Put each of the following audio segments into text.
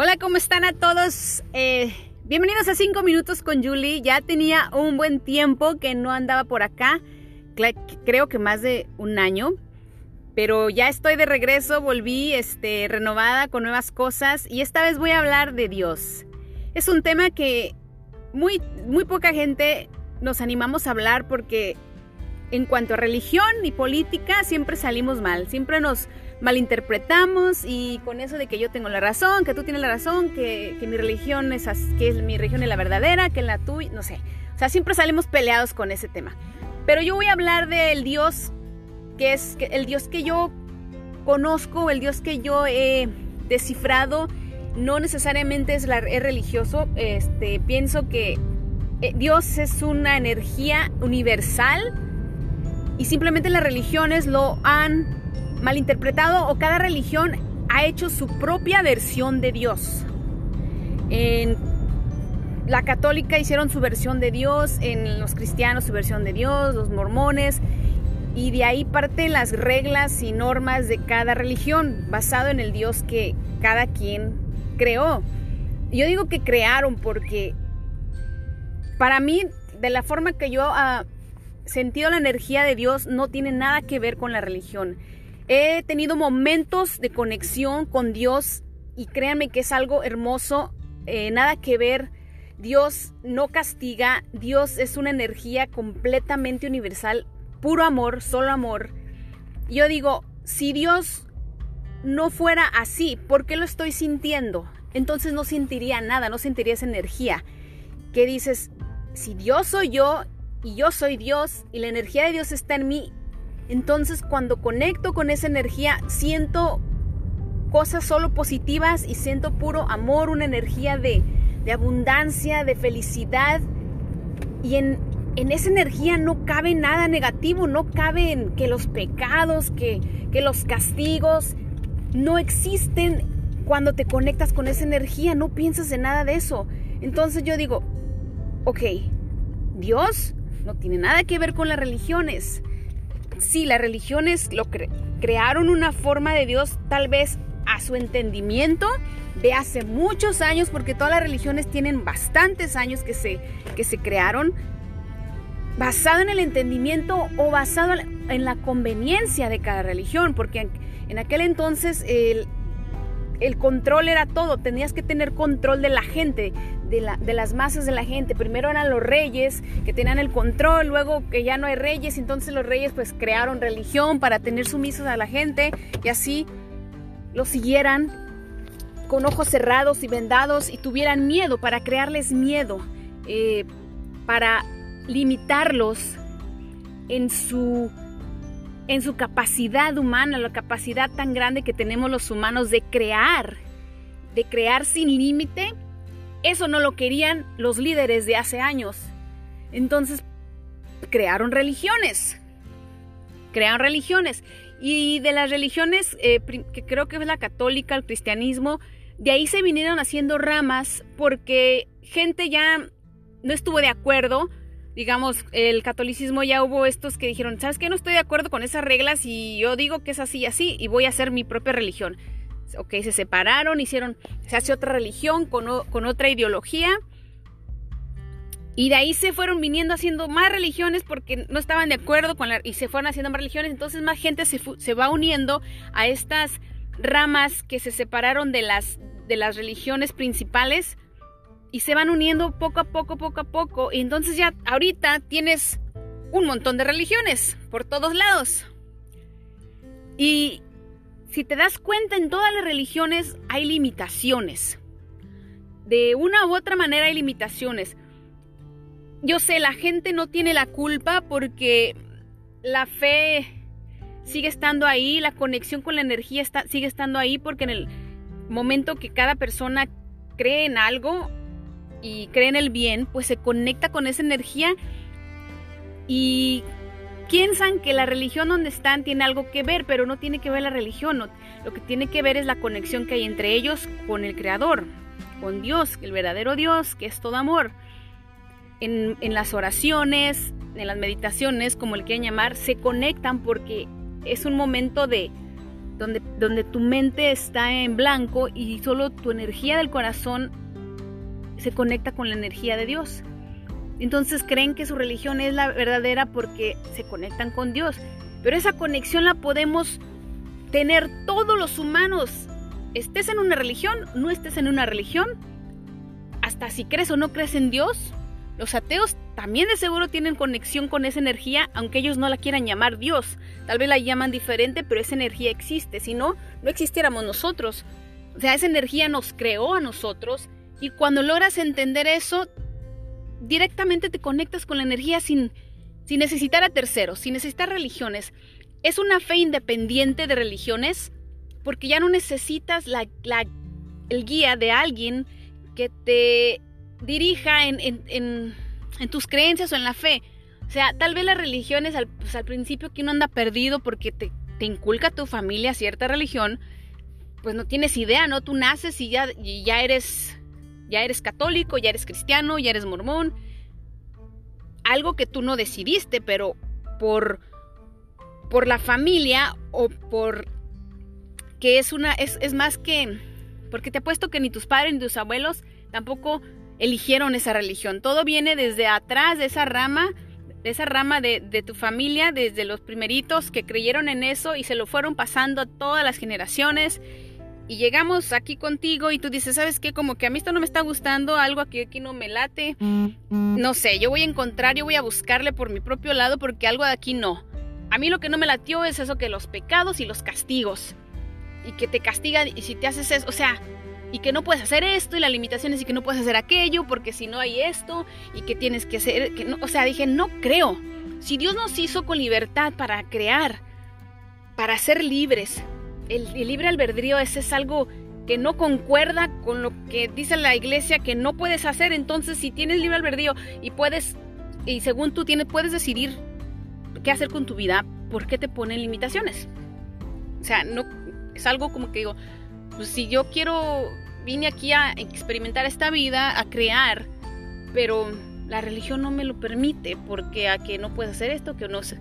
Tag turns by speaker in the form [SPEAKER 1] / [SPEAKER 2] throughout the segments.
[SPEAKER 1] Hola, ¿cómo están a todos? Eh, bienvenidos a 5 minutos con Julie. Ya tenía un buen tiempo que no andaba por acá, creo que más de un año, pero ya estoy de regreso, volví este, renovada con nuevas cosas y esta vez voy a hablar de Dios. Es un tema que muy, muy poca gente nos animamos a hablar porque en cuanto a religión y política siempre salimos mal, siempre nos malinterpretamos y con eso de que yo tengo la razón, que tú tienes la razón, que, mi religión es que mi religión es la verdadera, que la tuya, no sé. O sea, siempre salimos peleados con ese tema. Pero yo voy a hablar del Dios que es el Dios que yo conozco, el Dios que yo he descifrado, no necesariamente es, la, es religioso. Este, pienso que eh, Dios es una energía universal y simplemente las religiones lo han malinterpretado o cada religión ha hecho su propia versión de Dios. En la católica hicieron su versión de Dios, en los cristianos su versión de Dios, los mormones, y de ahí parten las reglas y normas de cada religión, basado en el Dios que cada quien creó. Yo digo que crearon porque para mí, de la forma que yo he sentido la energía de Dios, no tiene nada que ver con la religión. He tenido momentos de conexión con Dios y créanme que es algo hermoso, eh, nada que ver. Dios no castiga, Dios es una energía completamente universal, puro amor, solo amor. Yo digo, si Dios no fuera así, ¿por qué lo estoy sintiendo? Entonces no sentiría nada, no sentiría esa energía. Que dices, si Dios soy yo y yo soy Dios y la energía de Dios está en mí, entonces cuando conecto con esa energía, siento cosas solo positivas y siento puro amor, una energía de, abundancia, de felicidad. Y en, esa energía no cabe nada negativo, no caben que los pecados, que, que los castigos no existen cuando te conectas con esa energía, no piensas en nada de eso. Entonces yo digo, ok, Dios no tiene nada que ver con las religiones sí, las religiones lo crearon una forma de Dios tal vez a su entendimiento de hace muchos años, porque todas las religiones tienen bastantes años que se, que se crearon, basado en el entendimiento o basado en la conveniencia de cada religión, porque en, en aquel entonces el, el control era todo, tenías que tener control de la gente, de, la, de, las masas de la gente. Primero eran los reyes que tenían el control, luego que ya no hay reyes, entonces los reyes pues crearon religión para tener sumisos a la gente y así lo siguieran con ojos cerrados y vendados y tuvieran miedo, para crearles miedo, eh, para limitarlos en su en su capacidad humana, la capacidad tan grande que tenemos los humanos de crear, de crear sin límite, eso no lo querían los líderes de hace años. Entonces, crearon religiones. Crearon religiones. Y de las religiones, eh, que creo que es la católica, el cristianismo, de ahí se vinieron haciendo ramas porque gente ya no estuvo de acuerdo digamos, el catolicismo ya hubo estos que dijeron, ¿sabes qué? No estoy de acuerdo con esas reglas y yo digo que es así y así y voy a hacer mi propia religión. Ok, se separaron, hicieron, se hace otra religión con, con otra ideología. Y de ahí se fueron viniendo haciendo más religiones porque no estaban de acuerdo con la... y se fueron haciendo más religiones. Entonces más gente se, se va uniendo a estas ramas que se separaron de las, de las religiones principales y se van uniendo poco a poco, poco a poco. Y entonces ya ahorita tienes un montón de religiones por todos lados. Y si te das cuenta, en todas las religiones hay limitaciones. De una u otra manera hay limitaciones. Yo sé, la gente no tiene la culpa porque la fe sigue estando ahí, la conexión con la energía está, sigue estando ahí porque en el momento que cada persona cree en algo, y cree en el bien, pues se conecta con esa energía y piensan que la religión donde están tiene algo que ver, pero no tiene que ver la religión. lo que tiene que ver es la conexión que hay entre ellos con el Creador, con Dios, el verdadero Dios, que es todo amor. En, las oraciones, en las meditaciones, como el quieran llamar, se conectan porque es un momento de, donde, donde tu mente está en blanco y solo tu energía del corazón se conecta con la energía de Dios. Entonces creen que su religión es la verdadera porque se conectan con Dios. Pero esa conexión la podemos tener todos los humanos. Estés en una religión, no estés en una religión. Hasta si crees o no crees en Dios. Los ateos también de seguro tienen conexión con esa energía, aunque ellos no la quieran llamar Dios. Tal vez la llaman diferente, pero esa energía existe. Si no, no existiéramos nosotros. O sea, esa energía nos creó a nosotros. Y cuando logras entender eso, directamente te conectas con la energía sin, sin necesitar a terceros, sin necesitar religiones. Es una fe independiente de religiones porque ya no necesitas la, el guía de alguien que te dirija en, en, tus creencias o en la fe. O sea, tal vez las religiones al, pues, al principio que uno anda perdido porque te, te, inculca tu familia cierta religión, pues no tienes idea, ¿no? Tú naces y ya, y ya eres ya eres católico, ya eres cristiano, ya eres mormón. Algo que tú no decidiste, pero por, por la familia o por que es una, es, es más que, porque te apuesto que ni tus padres ni tus abuelos tampoco eligieron esa religión. Todo viene desde atrás de esa rama, de esa rama de, de, tu familia, desde los primeritos que creyeron en eso y se lo fueron pasando a todas las generaciones y llegamos aquí contigo y tú dices, ¿sabes qué? Como que a mí esto no me está gustando, algo aquí, aquí no me late. No sé, yo voy a encontrar, yo voy a buscarle por mi propio lado porque algo de aquí no. A mí lo que no me latió es eso que los pecados y los castigos. Y que te castigan y si te haces eso, o sea, y que no puedes hacer esto y las limitaciones y que no puedes hacer aquello porque si no hay esto y que tienes que hacer, que no, o sea, dije, no creo. Si Dios nos hizo con libertad para crear, para ser libres, el, libre albedrío ese es algo que no concuerda con lo que dice la iglesia que no puedes hacer. Entonces, si tienes libre albedrío y puedes, y según tú tienes, puedes decidir qué hacer con tu vida, ¿por qué te ponen limitaciones? O sea, no es algo como que digo, pues si yo quiero, vine aquí a experimentar esta vida, a crear, pero la religión no me lo permite, porque a que no puedes hacer esto, que no sé.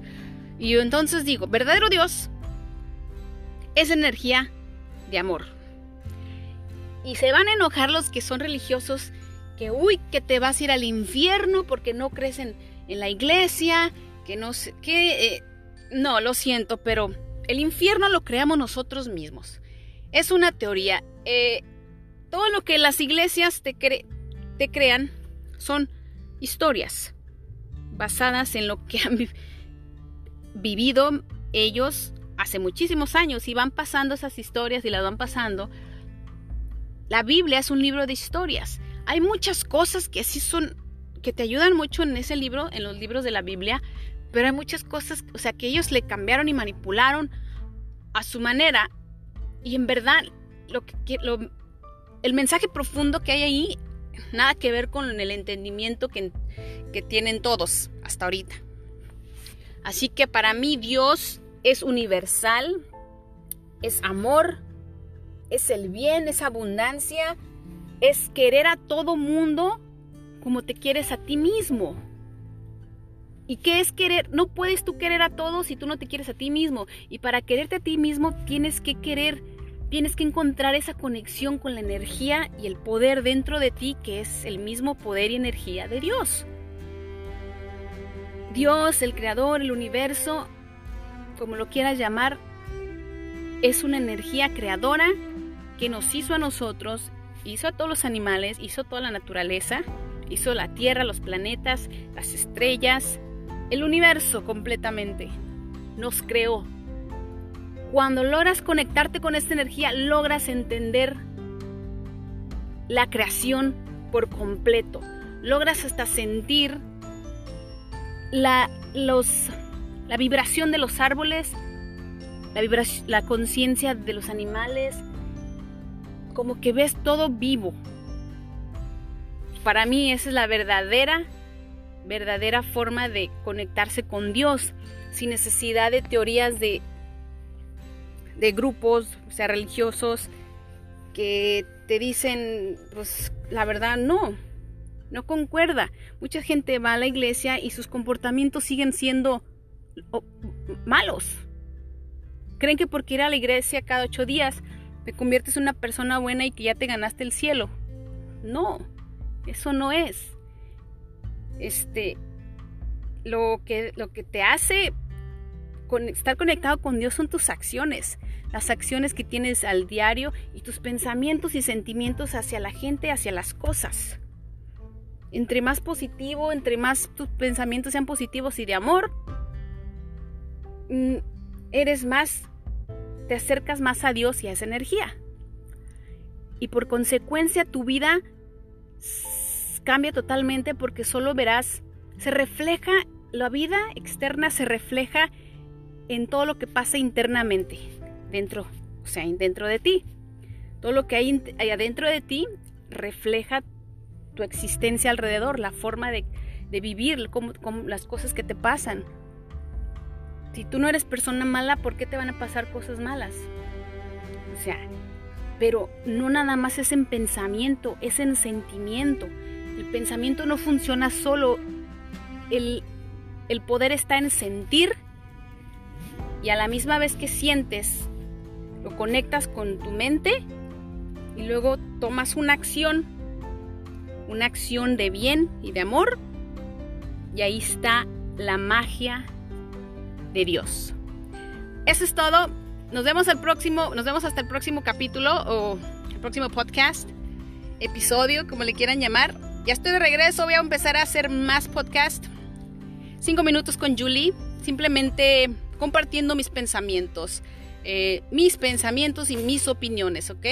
[SPEAKER 1] Y yo entonces digo, verdadero Dios es energía de amor. Y se van a enojar los que son religiosos, que uy, que te vas a ir al infierno porque no crees en, la iglesia, que no sé, que... Eh, no, lo siento, pero el infierno lo creamos nosotros mismos. Es una teoría. Eh, todo lo que las iglesias te, te crean son historias basadas en lo que han vivido ellos hace muchísimos años y van pasando esas historias y las van pasando. La Biblia es un libro de historias. Hay muchas cosas que sí son, que te ayudan mucho en ese libro, en los libros de la Biblia, pero hay muchas cosas, o sea, que ellos le cambiaron y manipularon a su manera. Y en verdad, lo que, lo, el mensaje profundo que hay ahí, nada que ver con el entendimiento que, que tienen todos hasta ahorita. Así que para mí Dios es universal, es amor, es el bien, es abundancia, es querer a todo mundo como te quieres a ti mismo. ¿Y qué es querer? No puedes tú querer a todos si tú no te quieres a ti mismo. Y para quererte a ti mismo tienes que querer, tienes que encontrar esa conexión con la energía y el poder dentro de ti que es el mismo poder y energía de Dios. Dios, el creador, el universo, como lo quieras llamar, es una energía creadora que nos hizo a nosotros, hizo a todos los animales, hizo toda la naturaleza, hizo la Tierra, los planetas, las estrellas, el universo completamente. Nos creó. Cuando logras conectarte con esta energía, logras entender la creación por completo. Logras hasta sentir la, los la vibración de los árboles, la, la conciencia de los animales, como que ves todo vivo. Para mí esa es la verdadera, verdadera forma de conectarse con Dios, sin necesidad de teorías de, de grupos, o sea, religiosos, que te dicen, pues la verdad no, no concuerda. Mucha gente va a la iglesia y sus comportamientos siguen siendo malos. Creen que porque ir a la iglesia cada ocho días te conviertes en una persona buena y que ya te ganaste el cielo. No, eso no es. Este, lo que, lo que te hace estar conectado con Dios son tus acciones, las acciones que tienes al diario y tus pensamientos y sentimientos hacia la gente, hacia las cosas. Entre más positivo, entre más tus pensamientos sean positivos y de amor, eres más, te acercas más a Dios y a esa energía. Y por consecuencia tu vida cambia totalmente porque solo verás, se refleja, la vida externa se refleja en todo lo que pasa internamente, dentro, o sea, dentro de ti. Todo lo que hay, adentro de ti refleja tu existencia alrededor, la forma de, vivir, las cosas que te pasan. Si tú no eres persona mala, ¿por qué te van a pasar cosas malas? O sea, pero no nada más es en pensamiento, es en sentimiento. El pensamiento no funciona solo. El, el poder está en sentir y a la misma vez que sientes, lo conectas con tu mente y luego tomas una acción, una acción de bien y de amor y ahí está la magia Dios. Eso es todo. Nos vemos el próximo, nos vemos hasta el próximo capítulo o el próximo podcast, episodio, como le quieran llamar. Ya estoy de regreso, voy a empezar a hacer más podcast. Cinco minutos con Julie. Simplemente compartiendo mis pensamientos, eh, mis pensamientos y mis opiniones, ¿ok?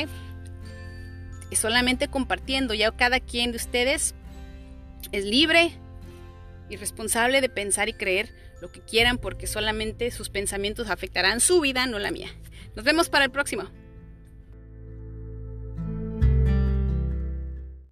[SPEAKER 1] Y solamente compartiendo, ya cada quien de ustedes es libre y responsable de pensar y creer lo que quieran porque solamente sus pensamientos afectarán su vida, no la mía. Nos vemos para el próximo.